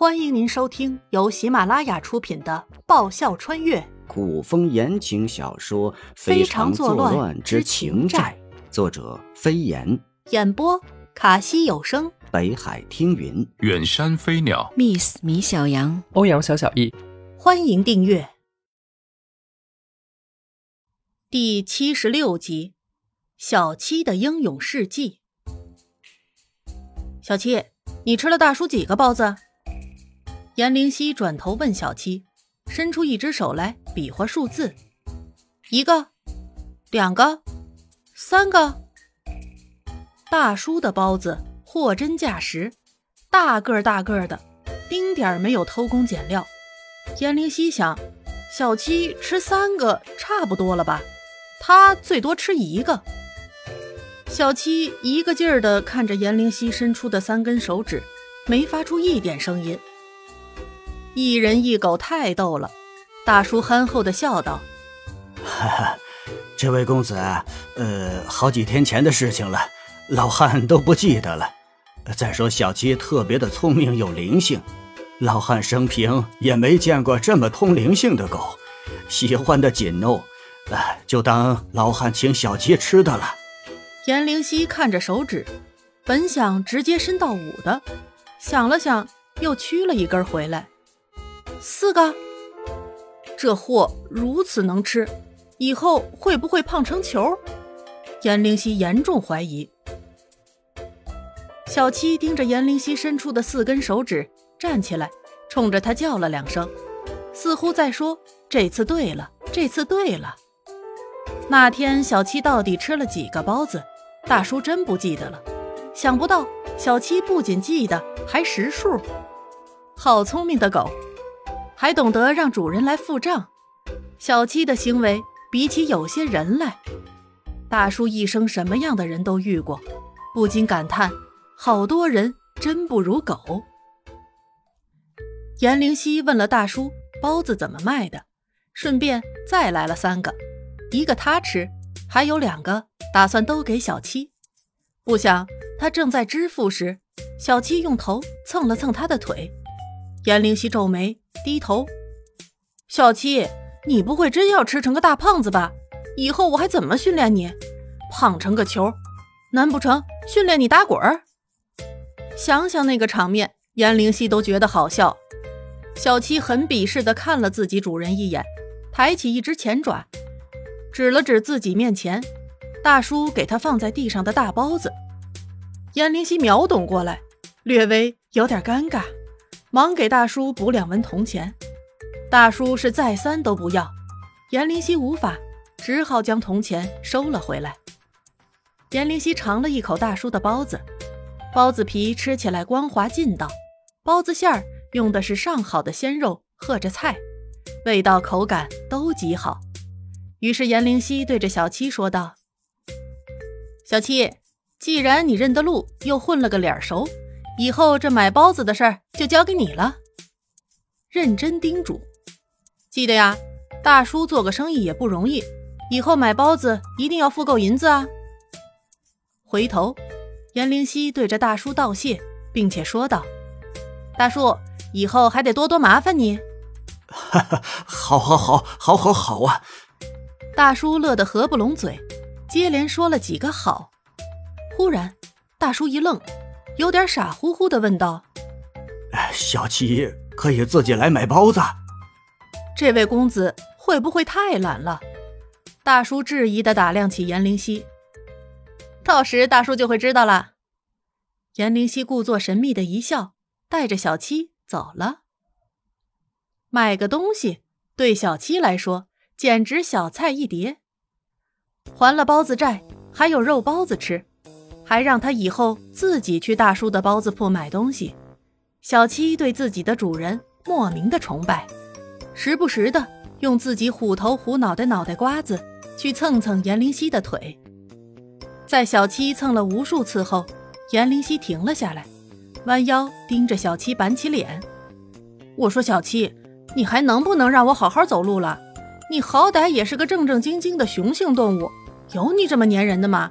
欢迎您收听由喜马拉雅出品的《爆笑穿越。古风言情小说《非常作乱之情债》，作者飞檐，演播卡西有声，北海听云，远山飞鸟，Miss 米小羊，欧阳小小易，欢迎订阅。第七十六集《小七的英勇事迹》。小七，你吃了大叔几个包子？颜灵溪转头问小七，伸出一只手来比划数字：一个，两个，三个。大叔的包子货真价实，大个大个的，丁点儿没有偷工减料。颜灵溪想，小七吃三个差不多了吧？他最多吃一个。小七一个劲儿的看着颜灵溪伸出的三根手指，没发出一点声音。一人一狗太逗了，大叔憨厚的笑道：“哈哈，这位公子，呃，好几天前的事情了，老汉都不记得了。再说小七特别的聪明有灵性，老汉生平也没见过这么通灵性的狗，喜欢的紧哦，呃，就当老汉请小七吃的了。”颜灵溪看着手指，本想直接伸到五的，想了想，又屈了一根回来。四个，这货如此能吃，以后会不会胖成球？颜灵溪严重怀疑。小七盯着颜灵溪伸出的四根手指，站起来，冲着他叫了两声，似乎在说：“这次对了，这次对了。”那天小七到底吃了几个包子？大叔真不记得了。想不到小七不仅记得，还识数，好聪明的狗！还懂得让主人来付账，小七的行为比起有些人来，大叔一生什么样的人都遇过，不禁感叹：好多人真不如狗。颜灵溪问了大叔包子怎么卖的，顺便再来了三个，一个他吃，还有两个打算都给小七。不想他正在支付时，小七用头蹭了蹭他的腿。颜灵溪皱眉，低头。小七，你不会真要吃成个大胖子吧？以后我还怎么训练你？胖成个球，难不成训练你打滚儿？想想那个场面，颜灵溪都觉得好笑。小七很鄙视地看了自己主人一眼，抬起一只前爪，指了指自己面前大叔给他放在地上的大包子。颜灵溪秒懂过来，略微有点尴尬。忙给大叔补两文铜钱，大叔是再三都不要，严灵溪无法，只好将铜钱收了回来。严灵溪尝了一口大叔的包子，包子皮吃起来光滑劲道，包子馅儿用的是上好的鲜肉和着菜，味道口感都极好。于是严灵溪对着小七说道：“小七，既然你认得路，又混了个脸熟。”以后这买包子的事儿就交给你了，认真叮嘱。记得呀，大叔做个生意也不容易，以后买包子一定要付够银子啊。回头，颜灵溪对着大叔道谢，并且说道：“大叔，以后还得多多麻烦你。”哈哈，好，好，好，好，好，好啊！大叔乐得合不拢嘴，接连说了几个好。忽然，大叔一愣。有点傻乎乎的问道：“小七可以自己来买包子？这位公子会不会太懒了？”大叔质疑的打量起颜灵溪，到时大叔就会知道了。颜灵溪故作神秘的一笑，带着小七走了。买个东西对小七来说简直小菜一碟，还了包子债，还有肉包子吃。还让他以后自己去大叔的包子铺买东西。小七对自己的主人莫名的崇拜，时不时的用自己虎头虎脑的脑袋瓜子去蹭蹭颜灵溪的腿。在小七蹭了无数次后，颜灵溪停了下来，弯腰盯着小七板起脸。我说：“小七，你还能不能让我好好走路了？你好歹也是个正正经经的雄性动物，有你这么粘人的吗？”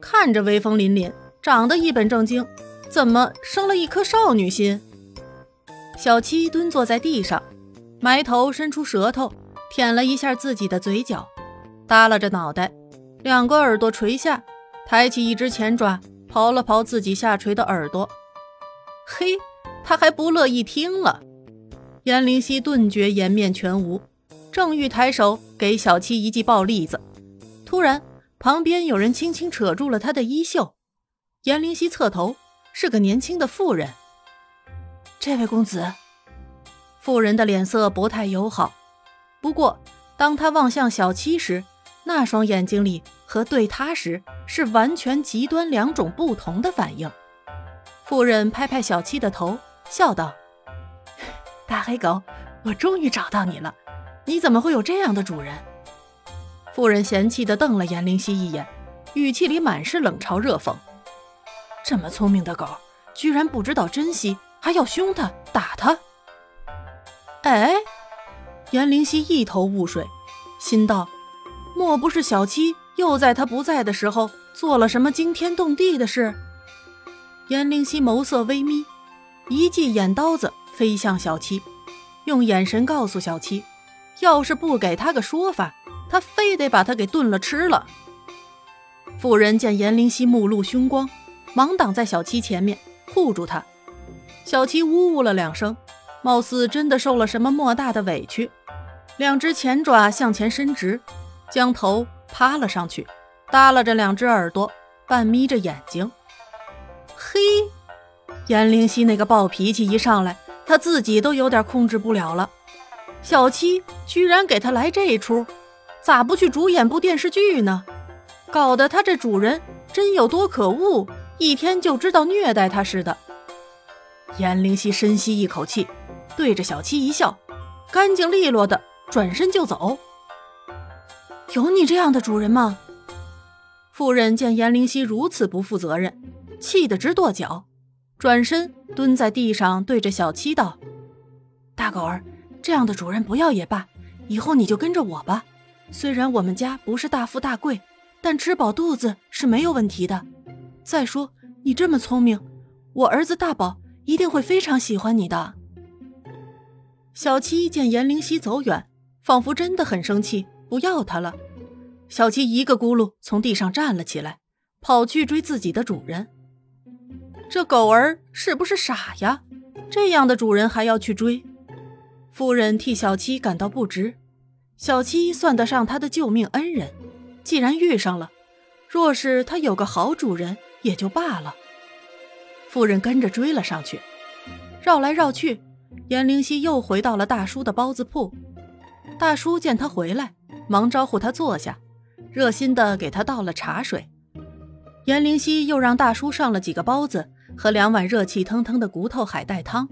看着威风凛凛，长得一本正经，怎么生了一颗少女心？小七蹲坐在地上，埋头伸出舌头舔了一下自己的嘴角，耷拉着脑袋，两个耳朵垂下，抬起一只前爪刨了刨自己下垂的耳朵。嘿，他还不乐意听了。颜灵犀顿觉颜面全无，正欲抬手给小七一记暴栗子，突然旁边有人轻轻扯住了他的衣袖。颜灵犀侧头，是个年轻的妇人。这位公子，妇人的脸色不太友好。不过，当他望向小七时，那双眼睛里和对他时是完全极端两种不同的反应。妇人拍拍小七的头，笑道。大黑狗，我终于找到你了！你怎么会有这样的主人？妇人嫌弃地瞪了颜灵犀一眼，语气里满是冷嘲热讽。这么聪明的狗，居然不知道珍惜，还要凶它、打它！哎，颜灵犀一头雾水，心道：莫不是小七又在他不在的时候做了什么惊天动地的事？颜灵犀眸色微眯，一记眼刀子。飞向小七，用眼神告诉小七，要是不给他个说法，他非得把他给炖了吃了。妇人见颜灵犀目露凶光，忙挡在小七前面护住他。小七呜呜了两声，貌似真的受了什么莫大的委屈，两只前爪向前伸直，将头趴了上去，耷拉着两只耳朵，半眯着眼睛。嘿，颜灵犀那个暴脾气一上来。他自己都有点控制不了了，小七居然给他来这一出，咋不去主演部电视剧呢？搞得他这主人真有多可恶，一天就知道虐待他似的。颜灵犀深吸一口气，对着小七一笑，干净利落的转身就走。有你这样的主人吗？夫人见颜灵犀如此不负责任，气得直跺脚。转身蹲在地上，对着小七道：“大狗儿，这样的主人不要也罢，以后你就跟着我吧。虽然我们家不是大富大贵，但吃饱肚子是没有问题的。再说你这么聪明，我儿子大宝一定会非常喜欢你的。”小七见颜灵犀走远，仿佛真的很生气，不要他了。小七一个咕噜从地上站了起来，跑去追自己的主人。这狗儿是不是傻呀？这样的主人还要去追？夫人替小七感到不值。小七算得上他的救命恩人，既然遇上了，若是他有个好主人也就罢了。夫人跟着追了上去，绕来绕去，颜灵犀又回到了大叔的包子铺。大叔见他回来，忙招呼他坐下，热心的给他倒了茶水。颜灵犀又让大叔上了几个包子。和两碗热气腾腾的骨头海带汤，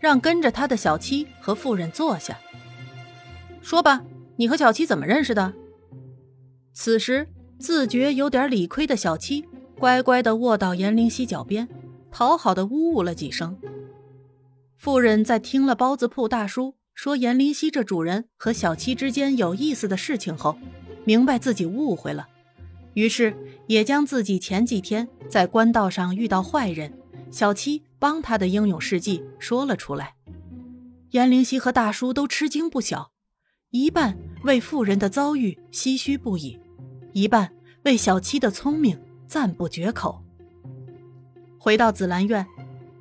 让跟着他的小七和妇人坐下。说吧，你和小七怎么认识的？此时自觉有点理亏的小七，乖乖地卧到颜灵犀脚边，讨好的呜呜了几声。妇人在听了包子铺大叔说颜灵犀这主人和小七之间有意思的事情后，明白自己误会了。于是，也将自己前几天在官道上遇到坏人，小七帮他的英勇事迹说了出来。颜灵犀和大叔都吃惊不小，一半为妇人的遭遇唏嘘不已，一半为小七的聪明赞不绝口。回到紫兰院，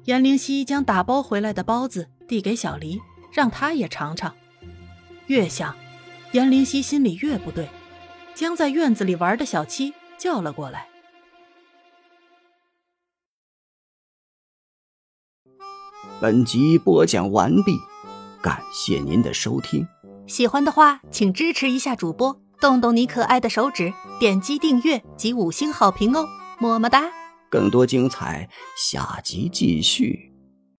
颜灵犀将打包回来的包子递给小黎，让他也尝尝。越想，颜灵犀心里越不对。将在院子里玩的小七叫了过来。本集播讲完毕，感谢您的收听。喜欢的话，请支持一下主播，动动你可爱的手指，点击订阅及五星好评哦，么么哒！更多精彩，下集继续。